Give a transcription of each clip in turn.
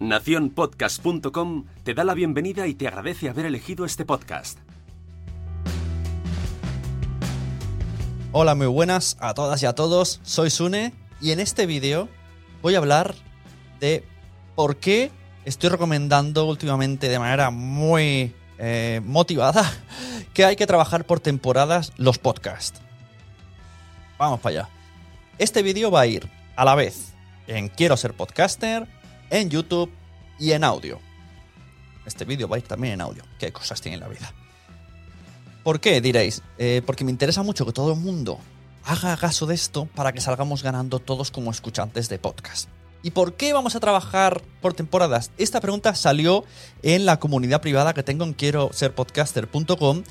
Naciónpodcast.com te da la bienvenida y te agradece haber elegido este podcast. Hola, muy buenas a todas y a todos. Soy Sune y en este vídeo voy a hablar de por qué estoy recomendando últimamente de manera muy eh, motivada que hay que trabajar por temporadas los podcasts. Vamos para allá. Este vídeo va a ir a la vez en Quiero ser podcaster, en YouTube y en audio. Este vídeo va a ir también en audio. ¿Qué cosas tiene la vida? ¿Por qué? Diréis. Eh, porque me interesa mucho que todo el mundo haga caso de esto para que salgamos ganando todos como escuchantes de podcast. ¿Y por qué vamos a trabajar por temporadas? Esta pregunta salió en la comunidad privada que tengo en quiero ser podcaster.com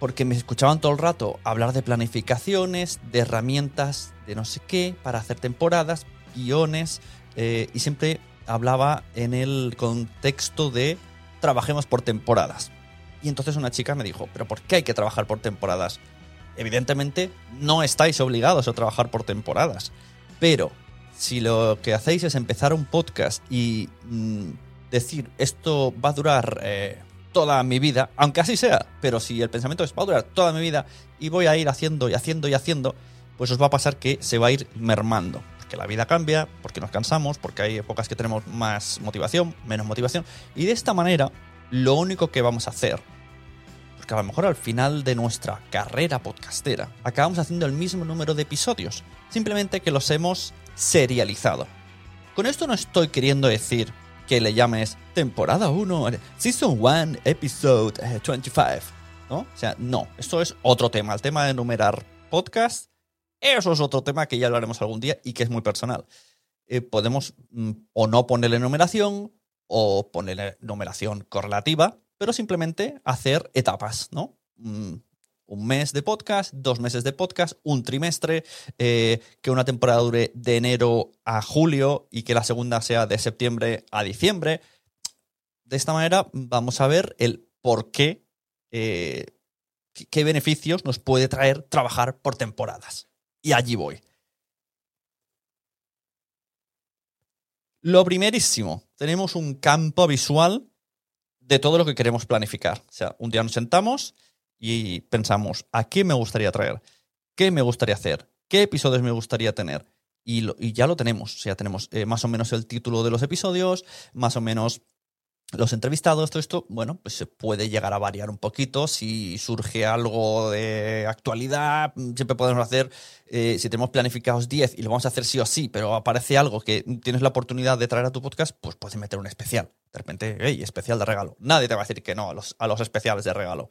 porque me escuchaban todo el rato hablar de planificaciones, de herramientas, de no sé qué, para hacer temporadas, guiones, eh, y siempre hablaba en el contexto de trabajemos por temporadas. Y entonces una chica me dijo, pero ¿por qué hay que trabajar por temporadas? Evidentemente no estáis obligados a trabajar por temporadas, pero si lo que hacéis es empezar un podcast y mm, decir esto va a durar eh, toda mi vida, aunque así sea, pero si el pensamiento es va a durar toda mi vida y voy a ir haciendo y haciendo y haciendo, pues os va a pasar que se va a ir mermando. Porque la vida cambia, porque nos cansamos, porque hay épocas que tenemos más motivación, menos motivación. Y de esta manera, lo único que vamos a hacer, porque a lo mejor al final de nuestra carrera podcastera, acabamos haciendo el mismo número de episodios, simplemente que los hemos serializado. Con esto no estoy queriendo decir que le llames temporada 1, Season 1, Episode 25. ¿No? O sea, no, esto es otro tema. El tema de numerar podcast, eso es otro tema que ya hablaremos algún día y que es muy personal. Eh, podemos mm, o no ponerle numeración o ponerle numeración correlativa, pero simplemente hacer etapas, ¿no? Mm, un mes de podcast, dos meses de podcast, un trimestre, eh, que una temporada dure de enero a julio y que la segunda sea de septiembre a diciembre. De esta manera vamos a ver el por qué, eh, qué beneficios nos puede traer trabajar por temporadas. Y allí voy. Lo primerísimo, tenemos un campo visual de todo lo que queremos planificar. O sea, un día nos sentamos y pensamos, ¿a quién me gustaría traer? ¿Qué me gustaría hacer? ¿Qué episodios me gustaría tener? Y ya lo tenemos. O sea, tenemos eh, más o menos el título de los episodios, más o menos los entrevistados, todo esto, bueno, pues se puede llegar a variar un poquito. Si surge algo de actualidad, siempre podemos hacer, eh, si tenemos planificados 10 y lo vamos a hacer sí o sí, pero aparece algo que tienes la oportunidad de traer a tu podcast, pues puedes meter un especial. De repente, hey, especial de regalo. Nadie te va a decir que no a los, a los especiales de regalo.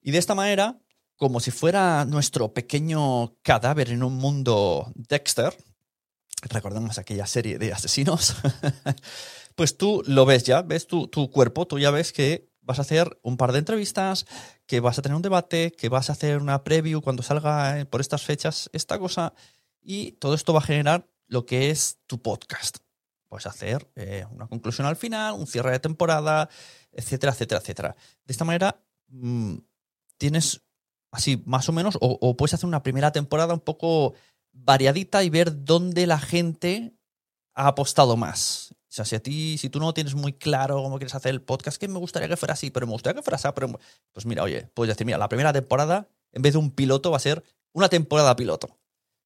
Y de esta manera, como si fuera nuestro pequeño cadáver en un mundo Dexter, recordemos aquella serie de asesinos, pues tú lo ves ya, ves tu, tu cuerpo, tú ya ves que vas a hacer un par de entrevistas, que vas a tener un debate, que vas a hacer una preview cuando salga eh, por estas fechas esta cosa, y todo esto va a generar lo que es tu podcast. Puedes hacer eh, una conclusión al final, un cierre de temporada, etcétera, etcétera, etcétera. De esta manera mm, tienes así más o menos, o, o puedes hacer una primera temporada un poco variadita y ver dónde la gente ha apostado más. O sea, si a ti, si tú no tienes muy claro cómo quieres hacer el podcast, que me gustaría que fuera así, pero me gustaría que fuera así, pero pues mira, oye, puedes decir, mira, la primera temporada, en vez de un piloto, va a ser una temporada piloto.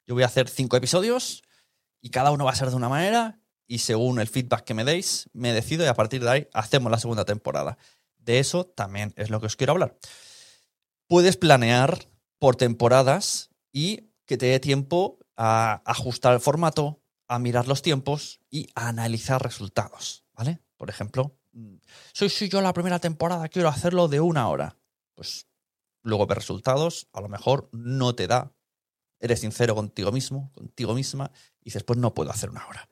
Yo voy a hacer cinco episodios y cada uno va a ser de una manera y según el feedback que me deis, me decido y a partir de ahí hacemos la segunda temporada. De eso también es lo que os quiero hablar. Puedes planear por temporadas y que te dé tiempo a ajustar el formato, a mirar los tiempos y a analizar resultados, ¿vale? Por ejemplo, mm, soy, soy yo la primera temporada, quiero hacerlo de una hora. Pues luego ves resultados, a lo mejor no te da, eres sincero contigo mismo, contigo misma, y dices, pues no puedo hacer una hora.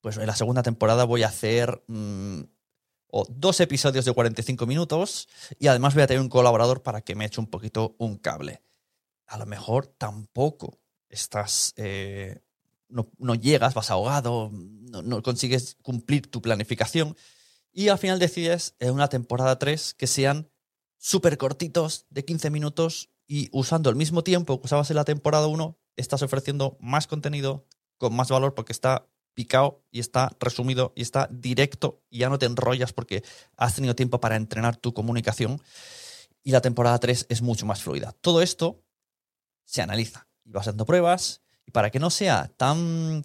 Pues en la segunda temporada voy a hacer mm, o dos episodios de 45 minutos y además voy a tener un colaborador para que me eche un poquito un cable. A lo mejor tampoco estás, eh, no, no llegas, vas ahogado, no, consigues cumplir tu planificación y al final decides en una temporada 3 que sean súper cortitos, de 15 minutos y usando el mismo tiempo que usabas en la temporada 1, estás ofreciendo más contenido con más valor porque está picado y está resumido y está directo y ya no te enrollas porque has tenido tiempo para entrenar tu comunicación y la temporada 3 es mucho más fluida. Todo esto se analiza y vas haciendo pruebas para que no sea tan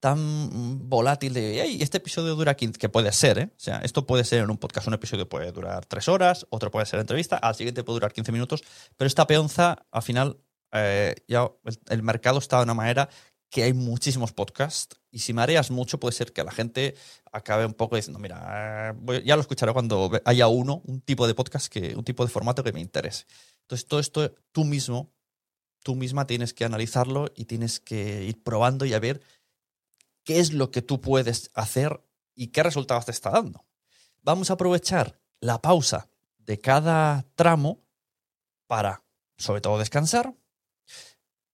tan volátil de, hey, este episodio dura 15, que puede ser, ¿eh? O sea, esto puede ser en un podcast, un episodio puede durar 3 horas, otro puede ser entrevista, al siguiente puede durar 15 minutos, pero esta peonza, al final, eh, ya el, el mercado está de una manera que hay muchísimos podcasts y si mareas mucho puede ser que la gente acabe un poco diciendo, mira, eh, voy- ya lo escucharé cuando haya uno, un tipo de podcast, que, un tipo de formato que me interese. Entonces, todo esto tú mismo, tú misma tienes que analizarlo y tienes que ir probando y a ver qué es lo que tú puedes hacer y qué resultados te está dando. Vamos a aprovechar la pausa de cada tramo para, sobre todo, descansar.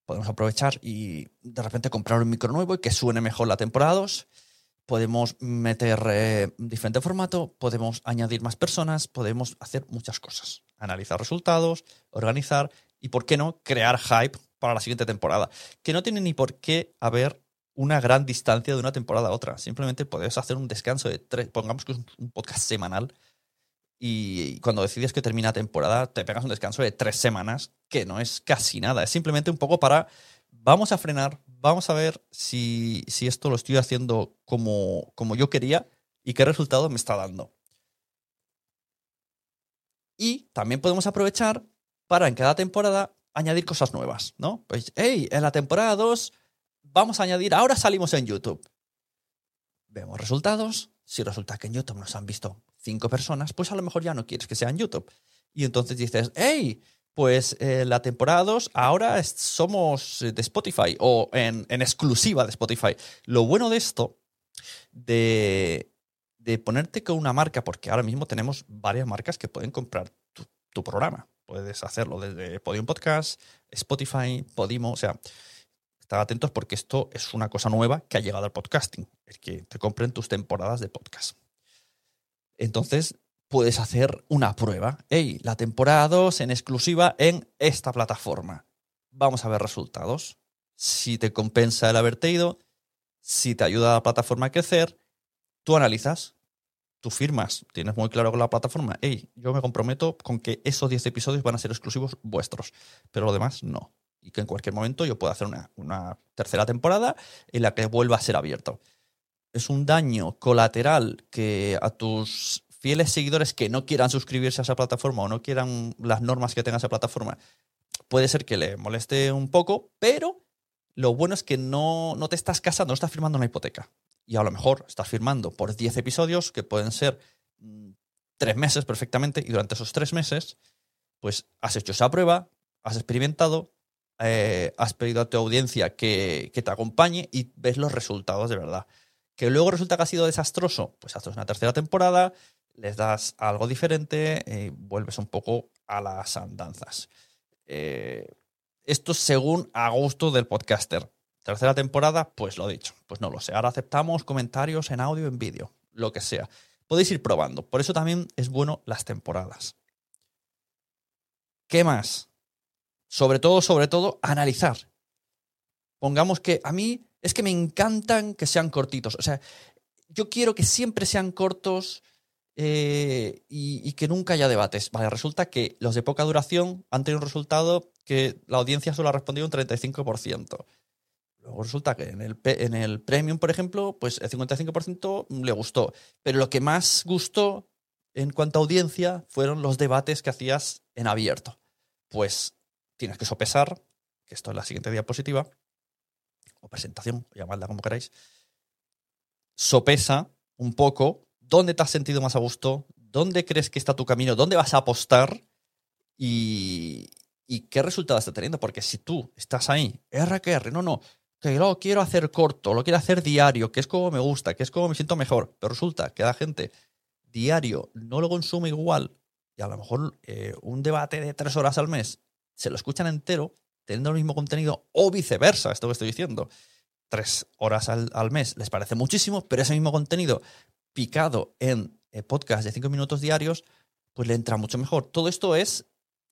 Podemos aprovechar y de repente comprar un micro nuevo y que suene mejor la temporada 2. Podemos meter eh, diferente formato, podemos añadir más personas, podemos hacer muchas cosas. Analizar resultados, organizar y, ¿por qué no?, crear hype para la siguiente temporada. Que no tiene ni por qué haber una gran distancia de una temporada a otra. Simplemente puedes hacer un descanso de tres, pongamos que es un- un podcast semanal y cuando decides que termina temporada te pegas un descanso de tres semanas, que no es casi nada. Es simplemente un poco para, vamos a frenar, vamos a ver si, si esto lo estoy haciendo como, como yo quería y qué resultado me está dando. Y también podemos aprovechar para en cada temporada añadir cosas nuevas, ¿no? Pues, hey, en la temporada 2 vamos a añadir, ahora salimos en YouTube. Vemos resultados. Si resulta que en YouTube nos han visto cinco personas, pues a lo mejor ya no quieres que sea en YouTube. Y entonces dices, hey, pues eh, la temporada 2 ahora somos de Spotify o en, exclusiva de Spotify. Lo bueno de esto, de, ponerte con una marca, porque ahora mismo tenemos varias marcas que pueden comprar tu programa. Puedes hacerlo desde Podium Podcast, Spotify, Podimo, o sea, Estad atentos porque esto es una cosa nueva que ha llegado al podcasting, el que te compren tus temporadas de podcast. Entonces, puedes hacer una prueba. Hey, la temporada 2 en exclusiva en esta plataforma. Vamos a ver resultados. Si te compensa el haberte ido, si te ayuda a la plataforma a crecer, tú analizas, tú firmas, tienes muy claro con la plataforma, hey, yo me comprometo con que esos 10 episodios van a ser exclusivos vuestros, pero lo demás no. y que en cualquier momento yo pueda hacer una, tercera temporada en la que vuelva a ser abierto. Es un daño colateral que a tus fieles seguidores que no quieran suscribirse a esa plataforma o no quieran las normas que tenga esa plataforma, puede ser que le moleste un poco, pero lo bueno es que no, no te estás casando, no estás firmando una hipoteca. Y a lo mejor estás firmando por 10 episodios, que pueden ser mm, tres meses perfectamente, y durante esos tres meses, pues has hecho esa prueba, has experimentado, eh, has pedido a tu audiencia que, que te acompañe y ves los resultados de verdad. Que luego resulta que ha sido desastroso, pues haces una tercera temporada, les das algo diferente y vuelves un poco a las andanzas. Eh, esto según a gusto del podcaster. Tercera temporada, pues lo dicho, pues no lo sé. Ahora aceptamos comentarios en audio, en vídeo, lo que sea. Podéis ir probando. Por eso también es bueno las temporadas. ¿Qué más? Sobre todo, sobre todo, analizar. Pongamos que a mí es que me encantan que sean cortitos. O sea, yo quiero que siempre sean cortos eh, y, que nunca haya debates. Vale, resulta que los de poca duración han tenido un resultado que la audiencia solo ha respondido un 35%. Luego resulta que en el, en el Premium, por ejemplo, pues el 55% le gustó. Pero lo que más gustó en cuanto a audiencia fueron los debates que hacías en abierto. Pues tienes que sopesar, que esto es la siguiente diapositiva, o presentación, llamadla como queráis, sopesa un poco dónde te has sentido más a gusto, dónde crees que está tu camino, dónde vas a apostar y, qué resultados estás teniendo. Porque si tú estás ahí, R no, no, que lo quiero hacer corto, lo quiero hacer diario, que es como me gusta, que es como me siento mejor, pero resulta que la gente diario no lo consume igual y a lo mejor eh, un debate de tres horas al mes se lo escuchan entero teniendo el mismo contenido o viceversa, esto que estoy diciendo. Tres horas al, al mes les parece muchísimo, pero ese mismo contenido picado en eh, podcast de cinco minutos diarios, pues le entra mucho mejor. Todo esto es,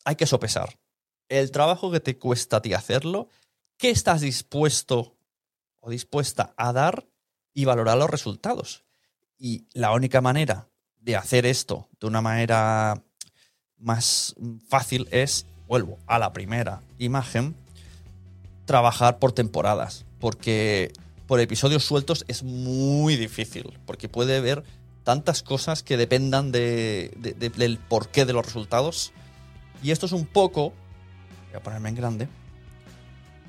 hay que sopesar. El trabajo que te cuesta a ti hacerlo, qué estás dispuesto o dispuesta a dar y valorar los resultados. Y la única manera de hacer esto de una manera más fácil es, vuelvo a la primera imagen, trabajar por temporadas. Porque por episodios sueltos es muy difícil, porque puede haber tantas cosas que dependan de, del porqué de los resultados. Y esto es un poco, voy a ponerme en grande,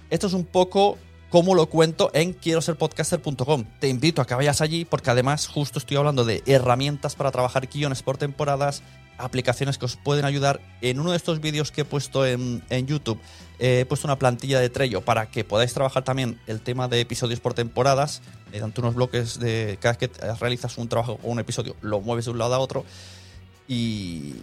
esto es un poco como lo cuento en quiero ser podcaster.com. Te invito a que vayas allí porque además justo estoy hablando de herramientas para trabajar guiones por temporadas, aplicaciones que os pueden ayudar. En uno de estos vídeos que he puesto en, YouTube, he puesto una plantilla de Trello para que podáis trabajar también el tema de episodios por temporadas, mediante unos bloques de cada vez que realizas un trabajo o un episodio, lo mueves de un lado a otro. Y,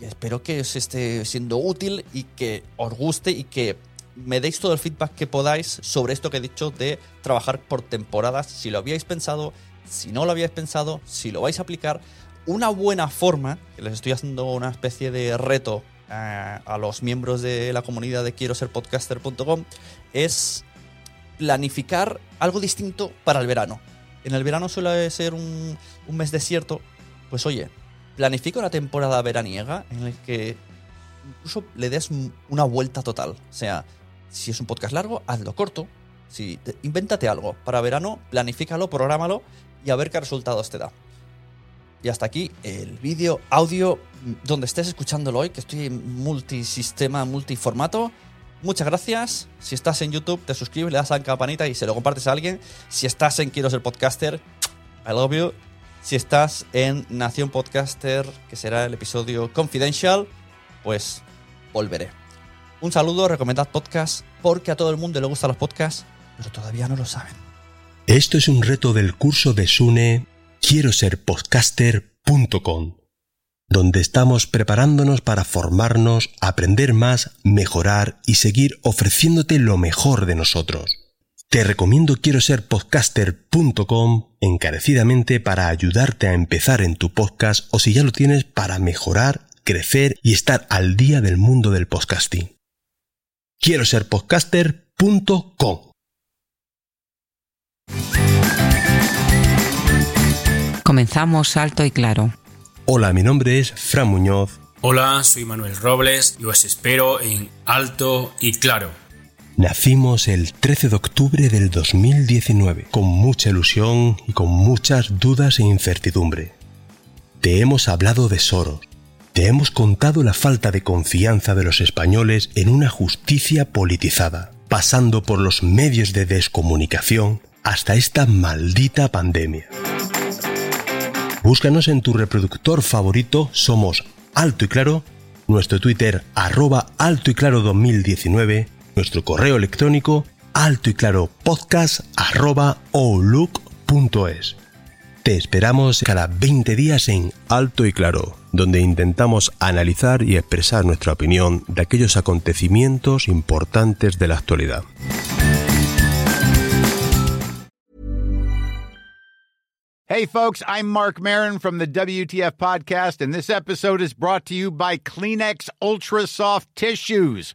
y espero que os esté siendo útil y que os guste y que me deis todo el feedback que podáis sobre esto que he dicho de trabajar por temporadas, si lo habíais pensado, si no lo habíais pensado, si lo vais a aplicar una buena forma, que les estoy haciendo una especie de reto eh, a los miembros de la comunidad de quiero ser podcaster.com, es planificar algo distinto para el verano. En el verano suele ser un, mes desierto, pues oye, planifica una temporada veraniega en la que incluso le des una vuelta total. O sea, si es un podcast largo, hazlo corto. Si invéntate algo para verano, planifícalo, prográmalo y a ver qué resultados te da. Y hasta aquí el vídeo, audio, donde estés escuchándolo hoy, que estoy en multisistema, multiformato. Muchas gracias. Si estás en YouTube, te suscribes, le das a la campanita y se lo compartes a alguien. Si estás en Quiero ser podcaster, I love you. Si estás en Nación Podcaster, que será el episodio Confidential, pues volveré. Un saludo, recomendad podcast, porque a todo el mundo le gustan los podcasts, pero todavía no lo saben. Esto es un reto del curso de Sune quiero ser podcaster.com, donde estamos preparándonos para formarnos, aprender más, mejorar y seguir ofreciéndote lo mejor de nosotros. Te recomiendo quiero ser podcaster.com encarecidamente para ayudarte a empezar en tu podcast o si ya lo tienes para mejorar, crecer y estar al día del mundo del podcasting. Quiero ser podcaster.com Comenzamos alto y claro. Hola, mi nombre es Fran Muñoz Hola, soy Manuel Robles y os espero en Alto y Claro. Nacimos el 13 de octubre del 2019, con mucha ilusión y con muchas dudas e incertidumbre. Te hemos hablado de Soros, te hemos contado la falta de confianza de los españoles en una justicia politizada, pasando por los medios de descomunicación hasta esta maldita pandemia. Búscanos en tu reproductor favorito, somos Alto y Claro, nuestro Twitter arroba Alto y Claro 2019, nuestro correo electrónico alto y claro podcast arroba outlook.es. Te esperamos cada 20 días en Alto y Claro, donde intentamos analizar y expresar nuestra opinión de aquellos acontecimientos importantes de la actualidad. Hey, folks, I'm Mark Marin from the WTF Podcast, and this episode is brought to you by Kleenex Ultra Soft Tissues,